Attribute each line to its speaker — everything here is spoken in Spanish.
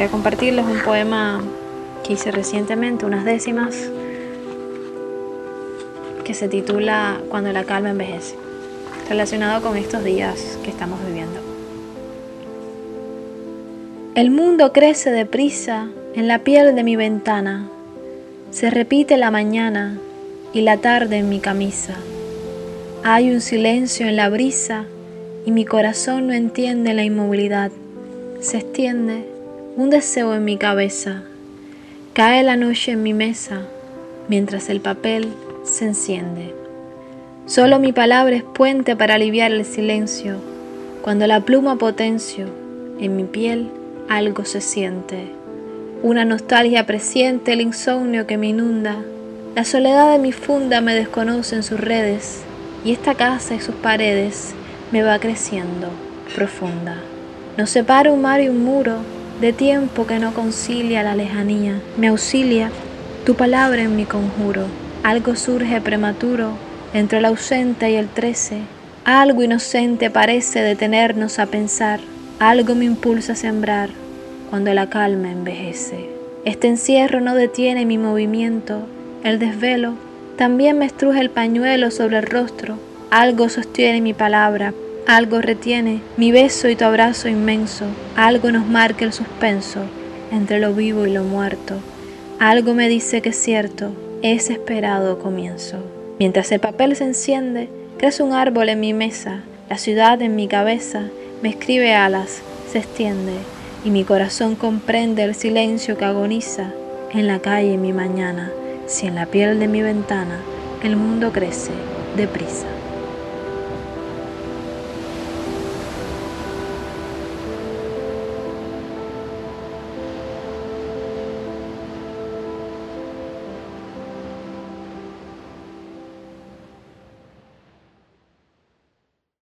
Speaker 1: A compartirles un poema que hice recientemente, unas décimas, que se titula Cuando la calma envejece, relacionado con estos días que estamos viviendo. El mundo crece deprisa en la piel de mi ventana, se repite la mañana y la tarde en mi camisa. Hay un silencio en la brisa y mi corazón no entiende la inmovilidad. Se extiende un deseo en mi cabeza. Cae la noche en mi mesa mientras el papel se enciende. Solo mi palabra es puente para aliviar el silencio. Cuando la pluma potencio, en mi piel algo se siente. Una nostalgia presiente el insomnio que me inunda. La soledad de mi funda me desconoce en sus redes y esta casa y sus paredes me va creciendo profunda. Nos separa un mar y un muro de tiempo que no concilia la lejanía. Me auxilia tu palabra en mi conjuro. Algo surge prematuro entre el ausente y el trece. Algo inocente parece detenernos a pensar. Algo me impulsa a sembrar cuando la calma envejece. Este encierro no detiene mi movimiento. El desvelo también me estruje el pañuelo sobre el rostro. Algo sostiene mi palabra algo retiene mi beso y tu abrazo inmenso, algo nos marca el suspenso entre lo vivo y lo muerto, algo me dice que es cierto, es esperado comienzo. Mientras el papel se enciende, crece un árbol en mi mesa, la ciudad en mi cabeza me escribe alas, se extiende, y mi corazón comprende el silencio que agoniza en la calle mi mañana, si en la piel de mi ventana el mundo crece deprisa.